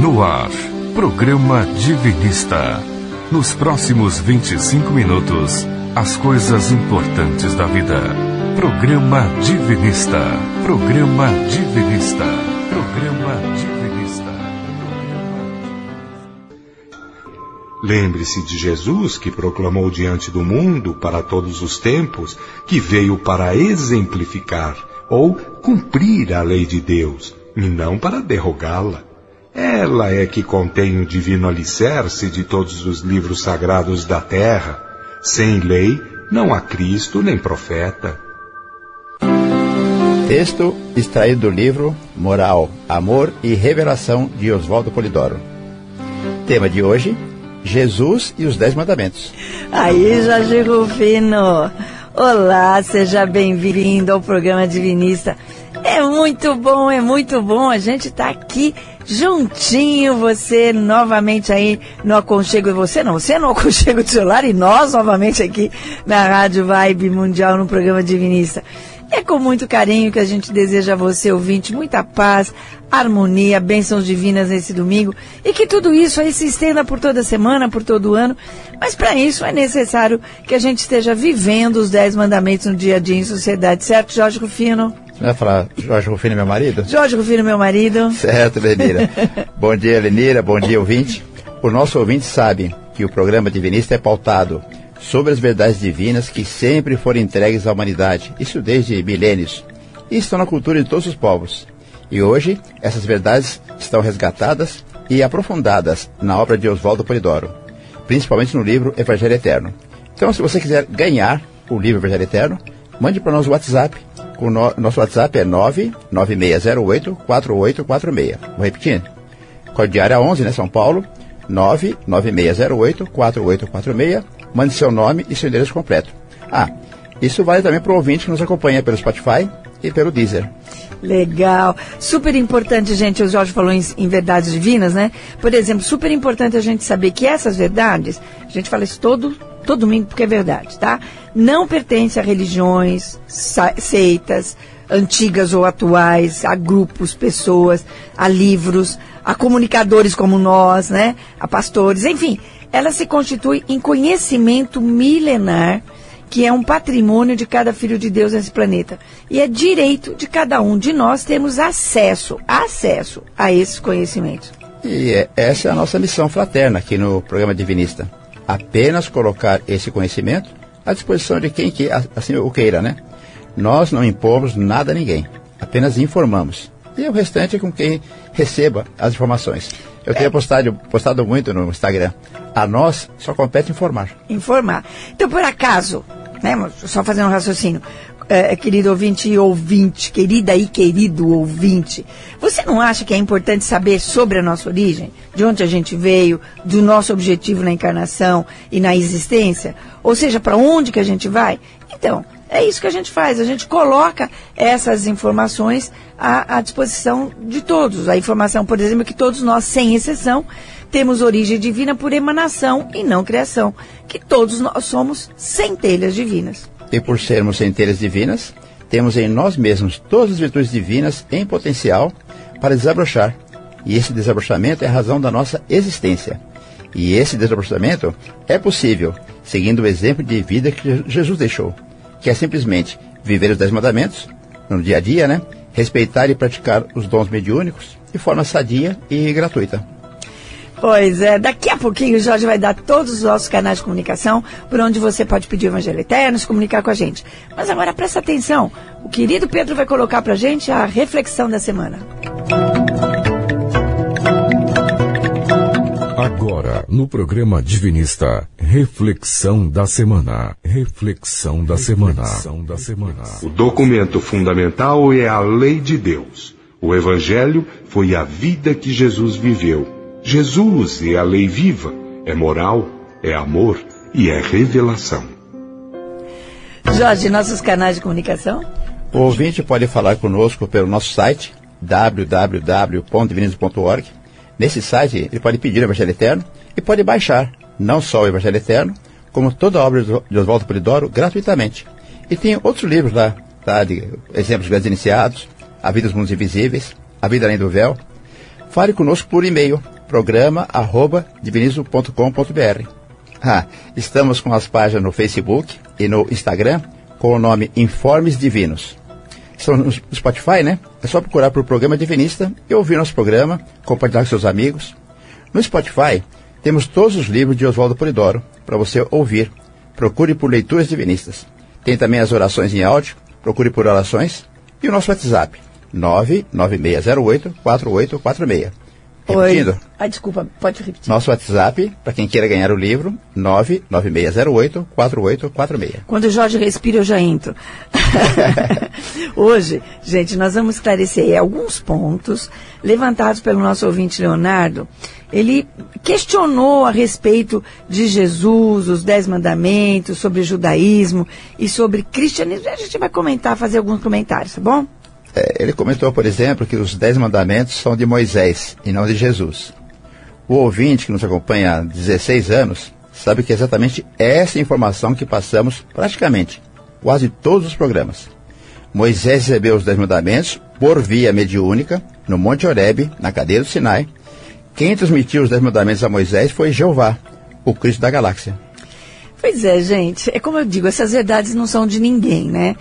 No ar, programa Divinista. Nos próximos 25 minutos, as coisas importantes da vida. Programa Divinista. Programa Divinista. Programa Divinista. Lembre-se de Jesus que proclamou diante do mundo para todos os tempos que veio para exemplificar ou cumprir a lei de Deus e não para derrogá-la. Ela é que contém o divino alicerce de todos os livros sagrados da terra. Sem lei, não há Cristo nem profeta. Texto extraído do livro Moral, Amor e Revelação de Oswaldo Polidoro. Tema de hoje: Jesus e os Dez Mandamentos. Aí, Jorge Rufino. Olá, seja bem-vindo ao programa Divinista. É muito bom, é muito bom. A gente está aqui juntinho, você novamente aí no aconchego. Você não, você é no aconchego do celular e nós novamente aqui na Rádio Vibe Mundial no programa Divinista. É com muito carinho que a gente deseja a você, ouvinte, muita paz, harmonia, bênçãos divinas nesse domingo e que tudo isso aí se estenda por toda semana, por todo ano. Mas para isso é necessário que a gente esteja vivendo os dez mandamentos no dia a dia em sociedade, certo, Jorge Rufino? Vai falar Jorge Rufino, meu marido? Jorge Rufino, meu marido. Certo, Lenira. bom dia, Lenira. Bom dia, ouvinte. O nosso ouvinte sabe que o programa Divinista é pautado sobre as verdades divinas que sempre foram entregues à humanidade, isso desde milênios, e estão na cultura de todos os povos. E hoje, essas verdades estão resgatadas e aprofundadas na obra de Oswaldo Polidoro, principalmente no livro Evangelho Eterno. Então, se você quiser ganhar o livro Evangelho Eterno, mande para o nosso WhatsApp. O no, nosso WhatsApp é 99608-4846. Vou repetir. Código de área 11, né, São Paulo, 99608-4846 mande seu nome e seu endereço completo. Ah, isso vale também para o ouvinte que nos acompanha pelo Spotify e pelo Deezer. Legal. Super importante, gente, o Jorge falou em, em, verdades divinas, né? Por exemplo, super importante a gente saber que essas verdades, a gente fala isso todo, todo domingo porque é verdade, tá? Não pertence a religiões, seitas, antigas ou atuais, a grupos, pessoas, a livros, a comunicadores como nós, né? A pastores, enfim ela se constitui em conhecimento milenar, que é um patrimônio de cada filho de Deus nesse planeta. E é direito de cada um de nós termos acesso, acesso a esses conhecimentos. E é, essa é a nossa missão fraterna aqui no programa Divinista. Apenas colocar esse conhecimento à disposição de quem que, assim o queira, né? Nós não impomos nada a ninguém, apenas informamos. E o restante é com quem receba as informações. Eu tenho postado, postado muito no Instagram. A nós só compete informar. Informar. Então, por acaso, né, só fazendo um raciocínio, é, querido ouvinte e ouvinte, querida e querido ouvinte, você não acha que é importante saber sobre a nossa origem? De onde a gente veio, do nosso objetivo na encarnação e na existência? Ou seja, para onde que a gente vai? Então, é isso que a gente faz, a gente coloca essas informações à, à, disposição de todos. A informação, por exemplo, que todos nós, sem exceção, temos origem divina por emanação e não criação, que todos nós somos centelhas divinas. E por sermos centelhas divinas, temos em nós mesmos todas as virtudes divinas em potencial para desabrochar. E esse desabrochamento é a razão da nossa existência. E esse desabrochamento é possível seguindo o exemplo de vida que Jesus deixou que é simplesmente viver os dez mandamentos no dia a dia, né? Respeitar e praticar os dons mediúnicos de forma sadia e gratuita. Pois é, daqui a pouquinho o Jorge vai dar todos os nossos canais de comunicação por onde você pode pedir o Evangelho Eterno, se comunicar com a gente. Mas agora presta atenção, o querido Pedro vai colocar para a gente a reflexão da semana. Agora, no programa Divinista, reflexão da semana. Reflexão da semana. da semana. O documento fundamental é a lei de Deus. O Evangelho foi a vida que Jesus viveu. Jesus é a lei viva, é moral, é amor e é revelação. Jorge, nossos canais de comunicação? O ouvinte pode falar conosco pelo nosso site www.divinismo.org Nesse site, ele pode pedir o Evangelho Eterno e pode baixar não só o Evangelho Eterno, como toda a obra de Oswaldo Polidoro gratuitamente. E tem outros livros lá, tá, de exemplos grandes iniciados, A Vida dos Mundos Invisíveis, A Vida Além do Véu, Fale conosco por e-mail, programa@divinismo.com.br. Ah, estamos com as páginas no Facebook e no Instagram com o nome Informes Divinos. Estão no Spotify, né? É só procurar por Programa Divinista e ouvir nosso programa, compartilhar com seus amigos. No Spotify, temos todos os livros de Oswaldo Polidoro para você ouvir. Procure por Leituras Divinistas. Tem também as orações em áudio, procure por orações. E o nosso WhatsApp, 99608 4846. Repetindo. Oi. Ah, desculpa, pode repetir. Nosso WhatsApp, para quem queira ganhar o livro, 99608-4846. Quando o Jorge respira, eu já entro. Hoje, gente, nós vamos esclarecer alguns pontos levantados pelo nosso ouvinte Leonardo. Ele questionou a respeito de Jesus, os Dez Mandamentos, sobre judaísmo e sobre cristianismo. A gente vai comentar, fazer alguns comentários, tá bom? É, ele comentou, por exemplo, que os Dez Mandamentos são de Moisés e não de Jesus. O ouvinte que nos acompanha há 16 anos sabe que é exatamente essa informação que passamos praticamente quase todos os programas. Moisés recebeu os Dez Mandamentos por via mediúnica no Monte Horebe, na cadeia do Sinai. Quem transmitiu os Dez Mandamentos a Moisés foi Jeová, o Cristo da galáxia. Pois é, gente. É como eu digo, essas verdades não são de ninguém, né?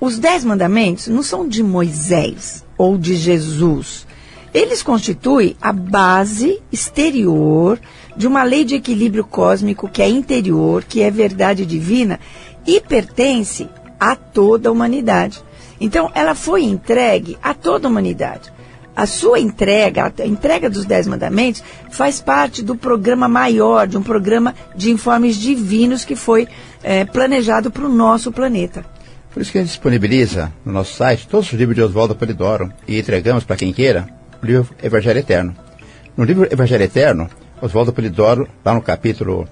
Os Dez Mandamentos não são de Moisés ou de Jesus. Eles constituem a base exterior de uma lei de equilíbrio cósmico que é interior, que é verdade divina e pertence a toda a humanidade. Então, ela foi entregue a toda a humanidade. A sua entrega, a entrega dos Dez Mandamentos, faz parte do programa maior, de um programa de informes divinos que foi é, planejado para o nosso planeta. Por isso que a gente disponibiliza no nosso site todos os livros de Oswaldo Polidoro e entregamos para quem queira o livro Evangelho Eterno. No livro Evangelho Eterno, Oswaldo Polidoro, lá no capítulo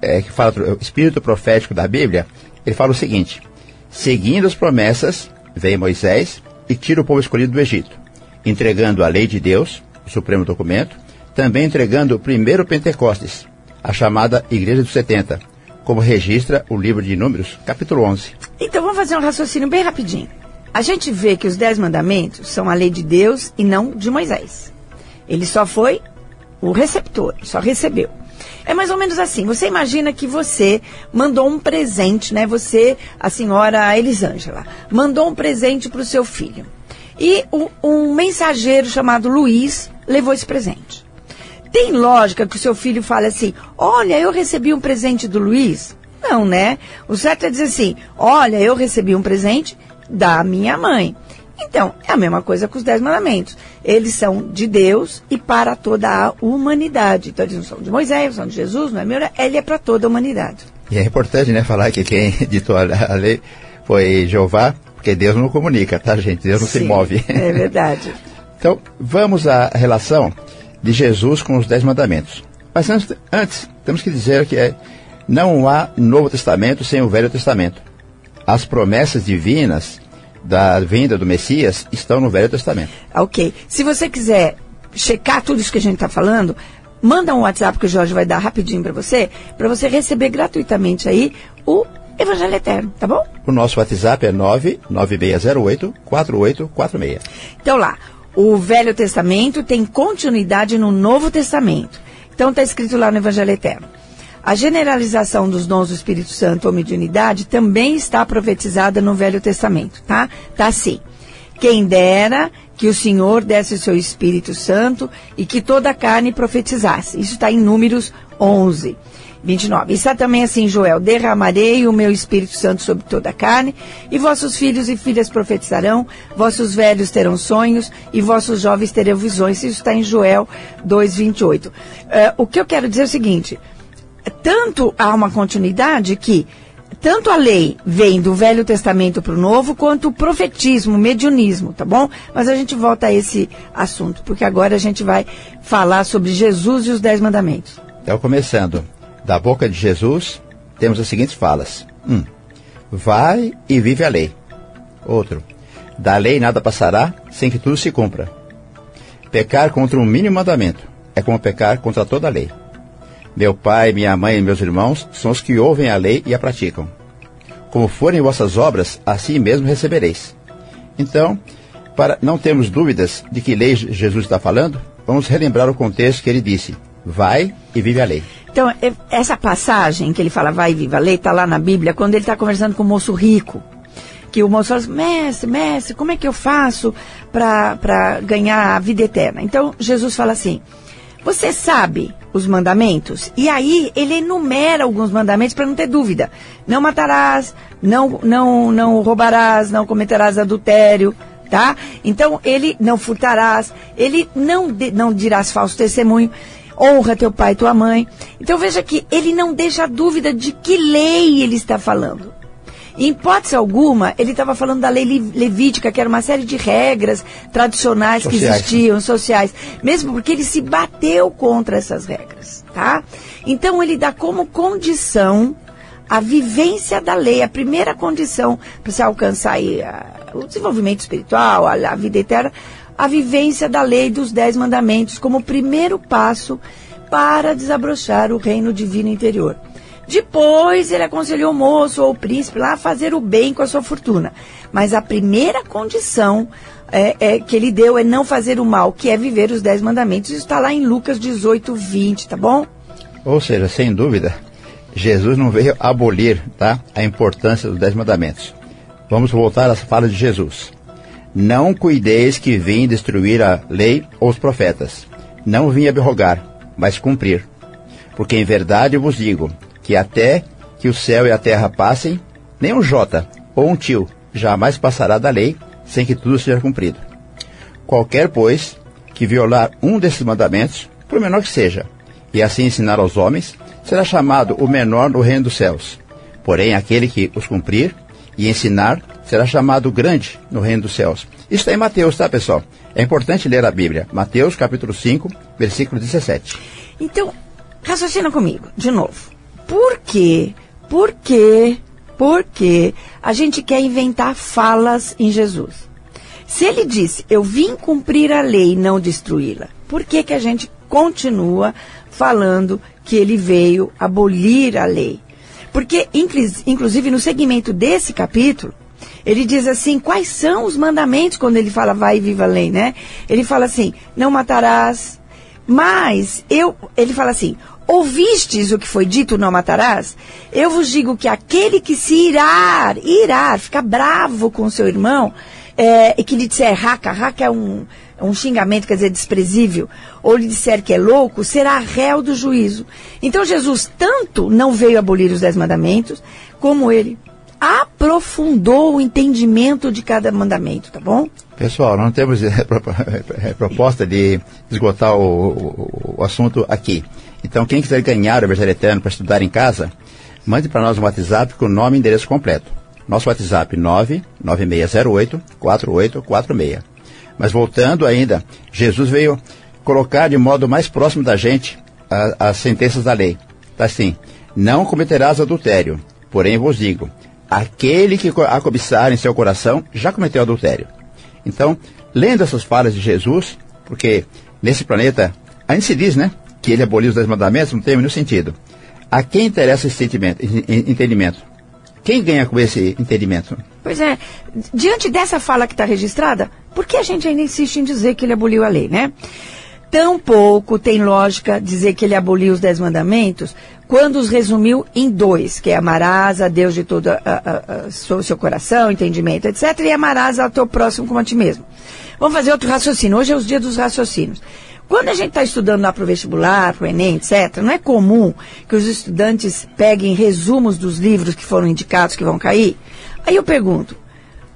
é, que fala do espírito profético da Bíblia, ele fala o seguinte: Seguindo as promessas, vem Moisés e tira o povo escolhido do Egito, entregando a lei de Deus, o supremo documento, também entregando o primeiro Pentecostes, a chamada Igreja dos 70, como registra o livro de Números, capítulo 11. Então vamos fazer um raciocínio bem rapidinho. A gente vê que os dez mandamentos são a lei de Deus e não de Moisés. Ele só foi o receptor, só recebeu. É mais ou menos assim. Você imagina que você mandou um presente, né? Você, a senhora Elisângela, mandou um presente para o seu filho. E o, um mensageiro chamado Luiz levou esse presente. Tem lógica que o seu filho fale assim: olha, eu recebi um presente do Luiz? Não, né? O certo é dizer assim: olha, eu recebi um presente da minha mãe. Então, é a mesma coisa com os Dez Mandamentos. Eles são de Deus e para toda a humanidade. Então, eles não são de Moisés, são de Jesus, não é meu, ele é para toda a humanidade. E é importante, né, falar que quem ditou a lei foi Jeová, porque Deus não comunica, tá, gente? Deus não Sim, se move. É verdade. então, vamos à relação de Jesus com os Dez Mandamentos. Mas antes, antes temos que dizer que é, não há Novo Testamento sem o Velho Testamento. As promessas divinas da vinda do Messias estão no Velho Testamento. Ok. Se você quiser checar tudo isso que a gente está falando, manda um WhatsApp que o Jorge vai dar rapidinho para você, para você receber gratuitamente aí o Evangelho Eterno, tá bom? O nosso WhatsApp é 99608 4846. Então lá, o Velho Testamento tem continuidade no Novo Testamento. Então está escrito lá no Evangelho Eterno. A generalização dos dons do Espírito Santo ou mediunidade também está profetizada no Velho Testamento, tá? Tá assim. Quem dera que o Senhor desse o seu Espírito Santo e que toda a carne profetizasse. Isso está em Números 11. 29. Está também assim, Joel: Derramarei o meu Espírito Santo sobre toda a carne, e vossos filhos e filhas profetizarão, vossos velhos terão sonhos, e vossos jovens terão visões. Isso está em Joel 2,28. Uh, o que eu quero dizer é o seguinte: tanto há uma continuidade que tanto a lei vem do Velho Testamento para o Novo, quanto o profetismo, o mediunismo, tá bom? Mas a gente volta a esse assunto, porque agora a gente vai falar sobre Jesus e os Dez Mandamentos. Então, começando. Da boca de Jesus, temos as seguintes falas. Um, vai e vive a lei. Outro, da lei nada passará sem que tudo se cumpra. Pecar contra um mínimo mandamento é como pecar contra toda a lei. Meu pai, minha mãe e meus irmãos são os que ouvem a lei e a praticam. Como forem vossas obras, assim mesmo recebereis. Então, Para não termos dúvidas de que lei Jesus está falando, vamos relembrar o contexto que ele disse: Vai e vive a lei. Então, é- essa passagem que ele fala vai viva lei, está lá na Bíblia, quando ele está conversando com o moço rico. Que o moço fala assim, mestre, mestre, como é que eu faço para ganhar a vida eterna? Então, Jesus fala assim, você sabe os mandamentos? E aí, ele enumera alguns mandamentos para não ter dúvida. Não matarás, não, não, não roubarás, não cometerás adultério, tá? Então, ele não furtarás, ele não, de- não dirás falso testemunho, honra teu pai e tua mãe. Então, veja que ele não deixa dúvida de que lei ele está falando. Em hipótese alguma, ele estava falando da lei levítica, que era uma série de regras tradicionais que Sociais. existiam, sociais, mesmo porque ele se bateu contra essas regras, tá? Então ele dá como condição a vivência da lei, a primeira condição para se alcançar aí, a- o desenvolvimento espiritual, a, a vida eterna, a vivência da lei dos dez mandamentos como primeiro passo para desabrochar o reino divino interior. Depois ele aconselhou o moço ou o príncipe lá a fazer o bem com a sua fortuna. Mas a primeira condição é, é, que ele deu é não fazer o mal, que é viver os dez mandamentos. Isso está lá em Lucas 18, 20, tá bom? Ou seja, sem dúvida, Jesus não veio abolir tá, a importância dos Dez Mandamentos. Vamos voltar às falas de Jesus. Não cuideis que vim destruir a lei ou os profetas. Não vim abrogar, mas cumprir. Porque em verdade vos digo que até que o céu e a terra passem, nem um jota ou um tio jamais passará da lei sem que tudo seja cumprido. Qualquer, pois, que violar um desses mandamentos, por menor que seja, e assim ensinar aos homens, será chamado o menor no reino dos céus. Porém, aquele que os cumprir e ensinar, será chamado grande no reino dos céus. Isso está em Mateus, tá, pessoal? É importante ler a Bíblia. Mateus, capítulo 5, versículo 17. Então, raciocina comigo, de novo. Por quê? Por quê? Por quê a gente quer inventar falas em Jesus? Se ele disse, eu vim cumprir a lei e não destruí-la, por que, que a gente continua falando que ele veio abolir a lei? Porque, inclus- inclusive, no segmento desse capítulo, ele diz assim, quais são os mandamentos quando ele fala vai e viva a lei, né? Ele fala assim, não matarás, mas eu, ele fala assim, ouvistes o que foi dito, não matarás? Eu vos digo que aquele que se irar, irar, ficar bravo com seu irmão, é, e que lhe disser raca, raca é um, é um xingamento, quer dizer, desprezível, ou lhe disser que é louco, será réu do juízo. Então Jesus tanto não veio abolir os dez mandamentos, como ele aprofundou o entendimento de cada mandamento, tá bom? Pessoal, não temos eh, eh, proposta de esgotar o, o- o assunto aqui. Então, quem quiser ganhar o Evangelho Eterno para estudar em casa, mande para nós um WhatsApp com nome e endereço completo. Nosso WhatsApp 99608-4846. Mas voltando ainda, Jesus veio colocar de modo mais próximo da gente a- as sentenças da lei. Está assim, não cometerás adultério, porém vos digo, aquele que a cobiçar em seu coração já cometeu adultério. Então, lendo essas falas de Jesus, porque nesse planeta, a gente se diz, né, que ele aboliu os dez mandamentos, não tem menor sentido. A quem interessa esse entendimento? Quem ganha com esse entendimento? Pois é, diante dessa fala que está registrada, por que a gente ainda insiste em dizer que ele aboliu a lei, né? Tampouco tem lógica dizer que ele aboliu os dez mandamentos quando os resumiu em dois, que é amarás a Deus de todo a- seu, coração, entendimento, etc., e amarás ao teu próximo como a ti mesmo. Vamos fazer outro raciocínio. Hoje é os dias dos raciocínios. Quando a gente está estudando lá para o vestibular, para o Enem, etc., não é comum que os estudantes peguem resumos dos livros que foram indicados que vão cair? Aí eu pergunto,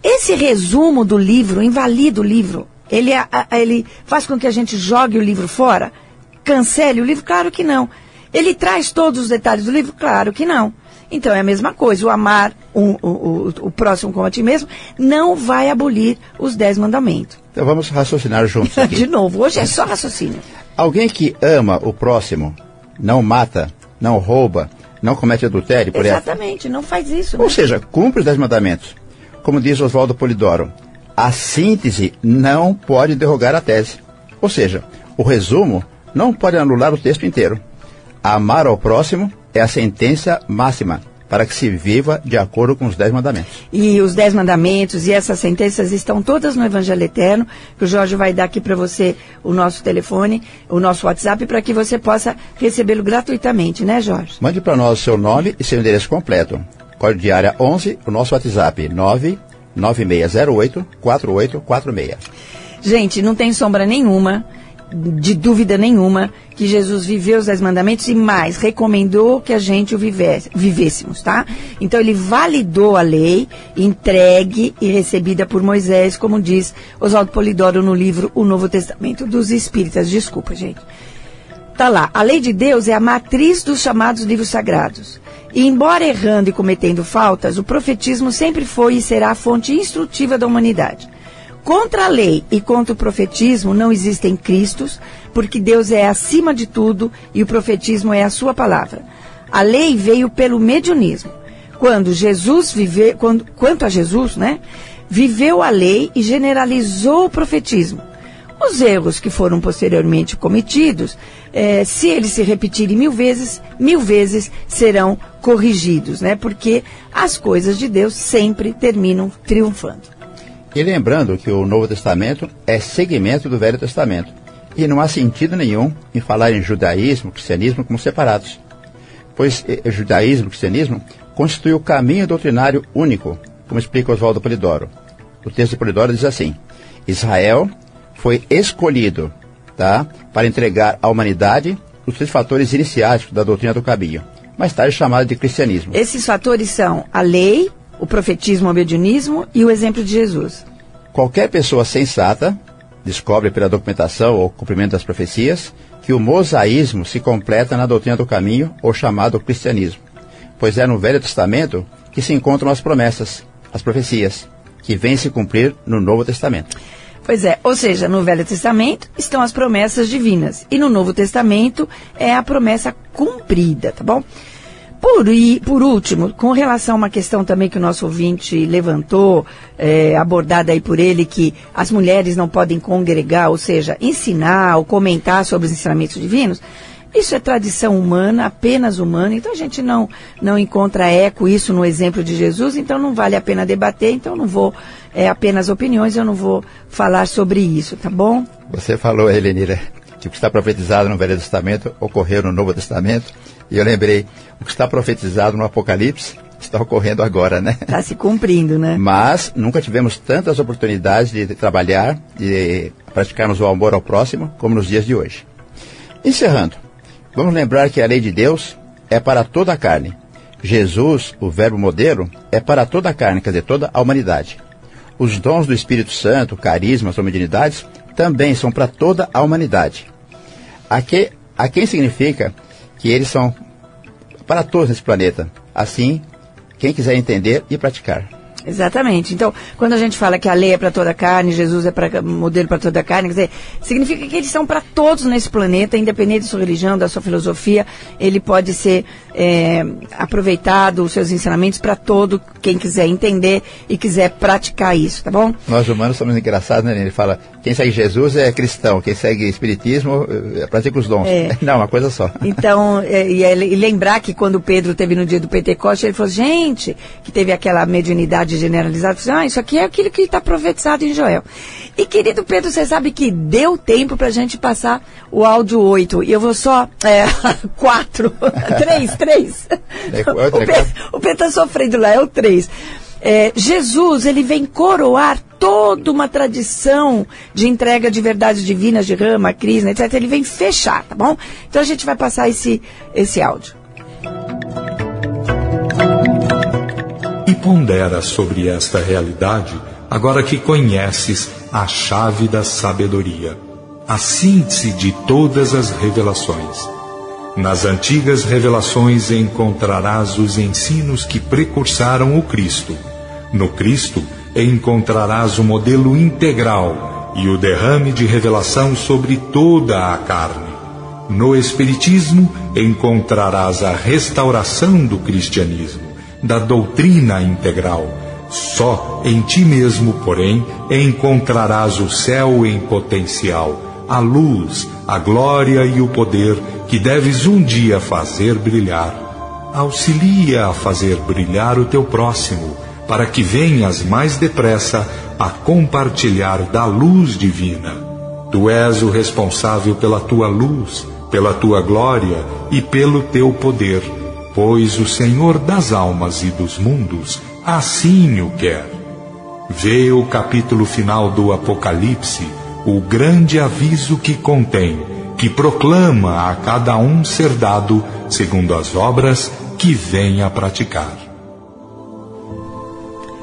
esse resumo do livro invalida o livro? Ele, a- ele faz com que a gente jogue o livro fora? Cancele o livro? Claro que não. Ele traz todos os detalhes do livro? Claro que não. Então é a mesma coisa. O amar um- o, o- o próximo como a ti mesmo não vai abolir os dez mandamentos. Então vamos raciocinar juntos aqui. De novo, hoje é só raciocínio. Alguém que ama o próximo, não mata, não rouba, não comete adultério, por exemplo. Exatamente, não faz isso. Né? Ou seja, cumpre os dez mandamentos. Como diz Oswaldo Polidoro, a síntese não pode derrogar a tese. Ou seja, o resumo não pode anular o texto inteiro. Amar ao próximo é a sentença máxima, para que se viva de acordo com os dez mandamentos. E os dez mandamentos e essas sentenças estão todas no Evangelho Eterno, que o Jorge vai dar aqui para você o nosso telefone, o nosso WhatsApp, para que você possa recebê-lo gratuitamente, né, Jorge? Mande para nós o seu nome e seu endereço completo. Código de área 11, o nosso WhatsApp 99608 4846. Gente, não tem sombra nenhuma de dúvida nenhuma que Jesus viveu os dez mandamentos e mais, recomendou que a gente o vivesse, vivêssemos, tá? Então ele validou a lei, entregue e recebida por Moisés, como diz Oswaldo Polidoro no livro O Novo Testamento dos Espíritas. Desculpa, gente. Tá lá, a lei de Deus é a matriz dos chamados livros sagrados. E embora errando e cometendo faltas, o profetismo sempre foi e será a fonte instrutiva da humanidade. Contra a lei e contra o profetismo não existem cristos, porque Deus é acima de tudo e o profetismo é a sua palavra. A lei veio pelo mediunismo. Quando Jesus viveu, quando, quanto a Jesus, né, viveu a lei e generalizou o profetismo. Os erros que foram posteriormente cometidos, eh, se eles se repetirem mil vezes, mil vezes serão corrigidos, né? Porque as coisas de Deus sempre terminam triunfando. E lembrando que o Novo Testamento é segmento do Velho Testamento. E não há sentido nenhum em falar em judaísmo e cristianismo como separados. Pois o eh, judaísmo e cristianismo constituem o caminho doutrinário único, como explica Oswaldo Polidoro. O texto de Polidoro diz assim: Israel foi escolhido tá, para entregar à humanidade os três fatores iniciáticos da doutrina do caminho, mais tarde chamado de cristianismo. Esses fatores são a lei, o profetismo, o mediunismo e o exemplo de Jesus. Qualquer pessoa sensata descobre pela documentação ou cumprimento das profecias que o mosaísmo se completa na doutrina do caminho, ou chamado cristianismo, pois é no Velho Testamento que se encontram as promessas, as profecias, que vêm se cumprir no Novo Testamento. Pois é, ou seja, no Velho Testamento estão as promessas divinas e no Novo Testamento é a promessa cumprida, tá bom? Por, e, por último, com relação a uma questão também que o nosso ouvinte levantou, é, abordada aí por ele, que as mulheres não podem congregar, ou seja, ensinar ou comentar sobre os ensinamentos divinos, isso é tradição humana, apenas humana, então a gente não, não encontra eco isso no exemplo de Jesus, então não vale a pena debater, então não vou, é apenas opiniões, eu não vou falar sobre isso, tá bom? Você falou, Helenira, que o que está profetizado no Velho Testamento ocorreu no Novo Testamento. E eu lembrei, o que está profetizado no Apocalipse está ocorrendo agora, né? Está se cumprindo, né? Mas nunca tivemos tantas oportunidades de trabalhar, de praticarmos o amor ao próximo, como nos dias de hoje. Encerrando, vamos lembrar que a lei de Deus é para toda a carne. Jesus, o verbo modelo, é para toda a carne, quer dizer, toda a humanidade. Os dons do Espírito Santo, carismas ou mediunidades também são para toda a humanidade. A, que, a quem significa que eles são para todos nesse planeta. Assim, quem quiser entender e praticar. Exatamente. Então, quando a gente fala que a lei é para toda a carne, Jesus é para modelo para toda a carne, quer dizer, significa que eles são para todos nesse planeta, independente da sua religião, da sua filosofia, ele pode ser é, aproveitado, os seus ensinamentos para todo quem quiser entender e quiser praticar isso, tá bom? Nós humanos somos engraçados, né? Ele fala, quem segue Jesus é cristão, quem segue espiritismo é, pratica os dons. É. Não, uma coisa só. Então, é, e, e lembrar que quando Pedro teve no dia do Pentecoste, ele falou, gente, que teve aquela mediunidade assim, ah, isso aqui é aquilo que está profetizado em Joel. E querido Pedro, você sabe que deu tempo para a gente passar o áudio 8, e eu vou só é, 4, 3, 3. o, Pedro, o Pedro está sofrendo lá, é o 3. É, Jesus, ele vem coroar toda uma tradição de entrega de verdades divinas, de Rama, Krishna, etc. Ele vem fechar, tá bom? Então a gente vai passar esse, esse áudio. E pondera sobre esta realidade, agora que conheces a chave da sabedoria, a síntese de todas as revelações. Nas antigas revelações encontrarás os ensinos que precursaram o Cristo. No Cristo encontrarás o modelo integral e o derrame de revelação sobre toda a carne. No Espiritismo encontrarás a restauração do cristianismo da doutrina integral. Só em ti mesmo, porém, encontrarás o céu em potencial, a luz, a glória e o poder que deves um dia fazer brilhar. auxilia a fazer brilhar o teu próximo, para que venhas mais depressa a compartilhar da luz divina. Tu és o responsável pela tua luz, pela tua glória e pelo teu poder, pois o Senhor das almas e dos mundos assim o quer. Vê o capítulo final do Apocalipse, o grande aviso que contém, que proclama a cada um ser dado segundo as obras que vem a praticar.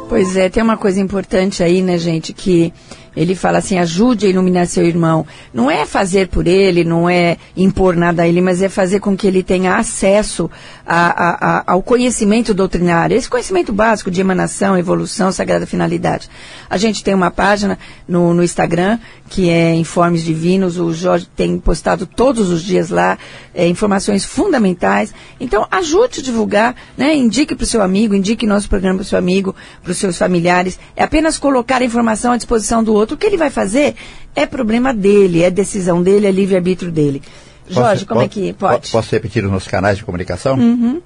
Pois é, tem uma coisa importante aí, né, gente, que ele fala assim: ajude a iluminar seu irmão. Não é fazer por ele, não é impor nada a ele, mas é fazer com que ele tenha acesso a, a, a, ao conhecimento doutrinário. Esse conhecimento básico de emanação, evolução, sagrada finalidade. A gente tem uma página no, no Instagram que é Informes Divinos. O Jorge tem postado todos os dias lá é, informações fundamentais. Então, ajude a divulgar, né? indique para o seu amigo, indique nosso programa para o seu amigo, para os seus familiares. É apenas colocar a informação à disposição do outro outro. O que ele vai fazer é problema dele, é decisão dele, é livre-arbítrio dele. Jorge, posso, como é que pode? Posso repetir os nossos canais de comunicação? Uhum.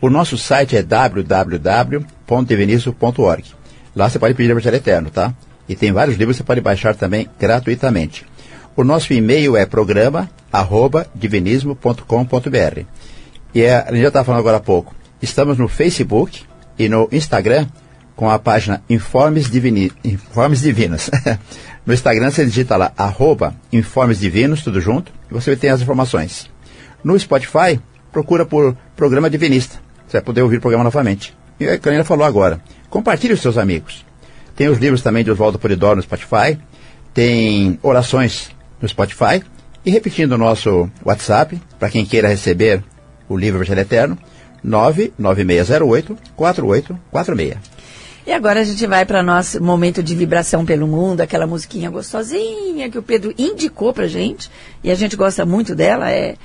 O nosso site é www.divinizo.org. Lá você pode pedir o Evangelho Eterno, tá? E tem vários livros que você pode baixar também gratuitamente. O nosso e-mail é programa@divinismo.com.br. E é, a gente já estava falando agora há pouco. Estamos no Facebook e no Instagram com a página Informes, Divini, Informes Divinos. no Instagram você digita lá, arroba Informes Divinos, tudo junto, e você tem as informações. No Spotify, procura por Programa Divinista. Você vai poder ouvir o programa novamente. E a Canina falou agora. Compartilhe os seus amigos. Tem os livros também de Oswaldo Polidoro no Spotify. Tem orações no Spotify. E repetindo o nosso WhatsApp, para quem queira receber o livro Evangelho Eterno, 99608 4846. E agora a gente vai para nosso momento de vibração pelo mundo, aquela musiquinha gostosinha que o Pedro indicou pra gente, e a gente gosta muito dela, é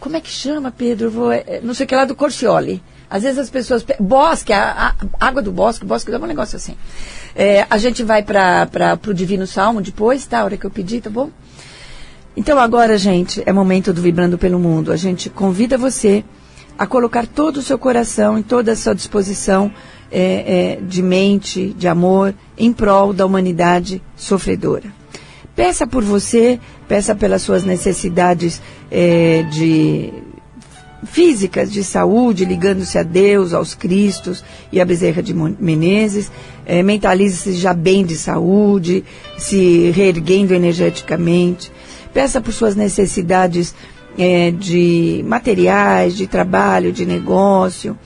como é que chama, Pedro? Vou, é, não sei o que lá do Corcioli. Às vezes as pessoas. Bosque, a, a água do bosque, bosque dá um negócio assim. É, a gente vai para o Divino Salmo depois, tá? A hora que eu pedi, tá bom? Então agora, gente, é momento do Vibrando pelo Mundo. A gente convida você a colocar todo o seu coração e toda a sua disposição é, é, de mente, de amor, em prol da humanidade sofredora. Peça por você, peça pelas suas necessidades é, de físicas de saúde, ligando-se a Deus, aos Cristos e a Bezerra de Menezes. É, Mentalize-se já bem de saúde, se reerguendo energeticamente. Peça por suas necessidades é, de materiais, de trabalho, de negócio.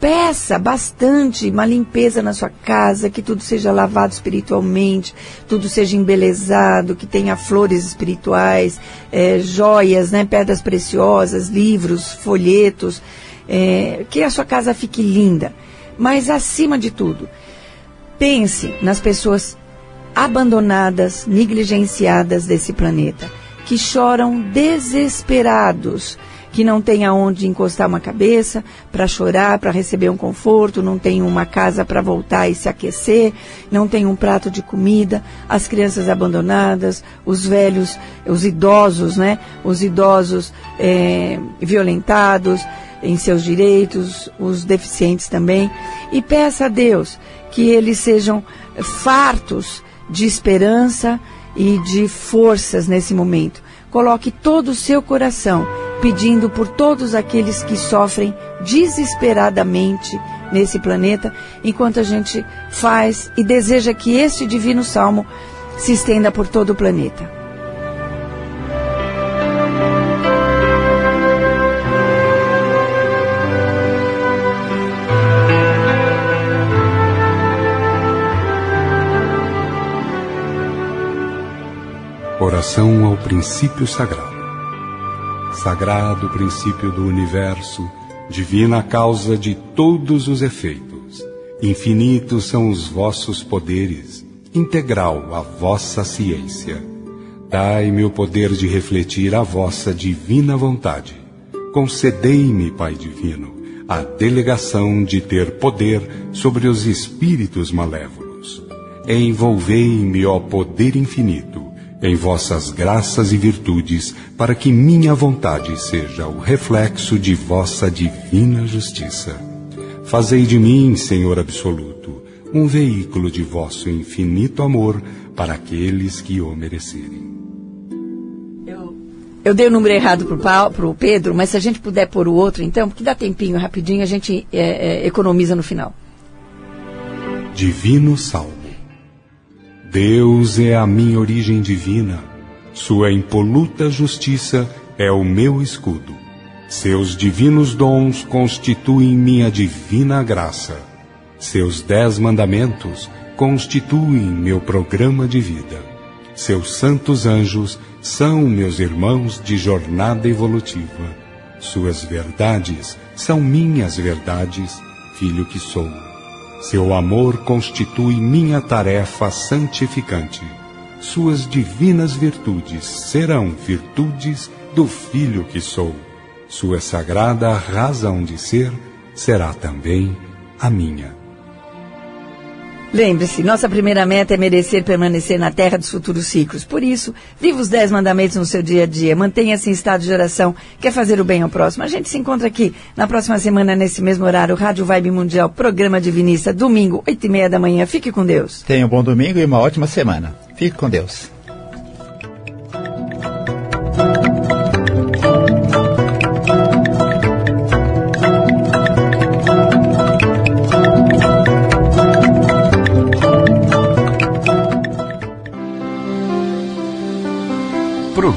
Peça bastante uma limpeza na sua casa, que tudo seja lavado espiritualmente, tudo seja embelezado, que tenha flores espirituais, é, joias, né, pedras preciosas, livros, folhetos, é, que a sua casa fique linda. Mas acima de tudo, pense nas pessoas abandonadas, negligenciadas desse planeta, que choram desesperados que não tem aonde encostar uma cabeça para chorar, para receber um conforto, não tem uma casa para voltar e se aquecer, não tem um prato de comida, as crianças abandonadas, os velhos, os idosos, né? Os idosos é, violentados em seus direitos, os deficientes também. E peça a Deus que eles sejam fartos de esperança e de forças nesse momento. Coloque todo o seu coração pedindo por todos aqueles que sofrem desesperadamente nesse planeta, enquanto a gente faz e deseja que este divino salmo se estenda por todo o planeta. Oração ao princípio sagrado sagrado princípio do universo, divina causa de todos os efeitos. Infinitos são os vossos poderes, integral a vossa ciência. Dai-me o poder de refletir a vossa divina vontade. Concedei-me, Pai Divino, a delegação de ter poder sobre os espíritos malévolos. Envolvei-me, ó poder infinito, em vossas graças e virtudes, para que minha vontade seja o reflexo de vossa divina justiça. Fazei de mim, Senhor absoluto, um veículo de vosso infinito amor para aqueles que o merecerem. Eu, eu dei o número errado para o Pedro, mas se a gente puder pôr o outro, então, porque dá tempinho, rapidinho, a gente é, é, economiza no final. Divino Salmo. Deus é a minha origem divina, Sua impoluta justiça é o meu escudo. Seus divinos dons constituem minha divina graça. Seus dez mandamentos constituem meu programa de vida. Seus santos anjos são meus irmãos de jornada evolutiva. Suas verdades são minhas verdades, filho que sou. Seu amor constitui minha tarefa santificante. Suas divinas virtudes serão virtudes do filho que sou. Sua sagrada razão de ser será também a minha. Lembre-se, nossa primeira meta é merecer permanecer na terra dos futuros ciclos. Por isso, viva os dez mandamentos no seu dia a dia. Mantenha-se em estado de oração. Quer fazer o bem ao próximo? A gente se encontra aqui na próxima semana, nesse mesmo horário, Rádio Vibe Mundial, programa Divinista, domingo, oito e meia da manhã. Fique com Deus. Tenha um bom domingo e uma ótima semana. Fique com Deus.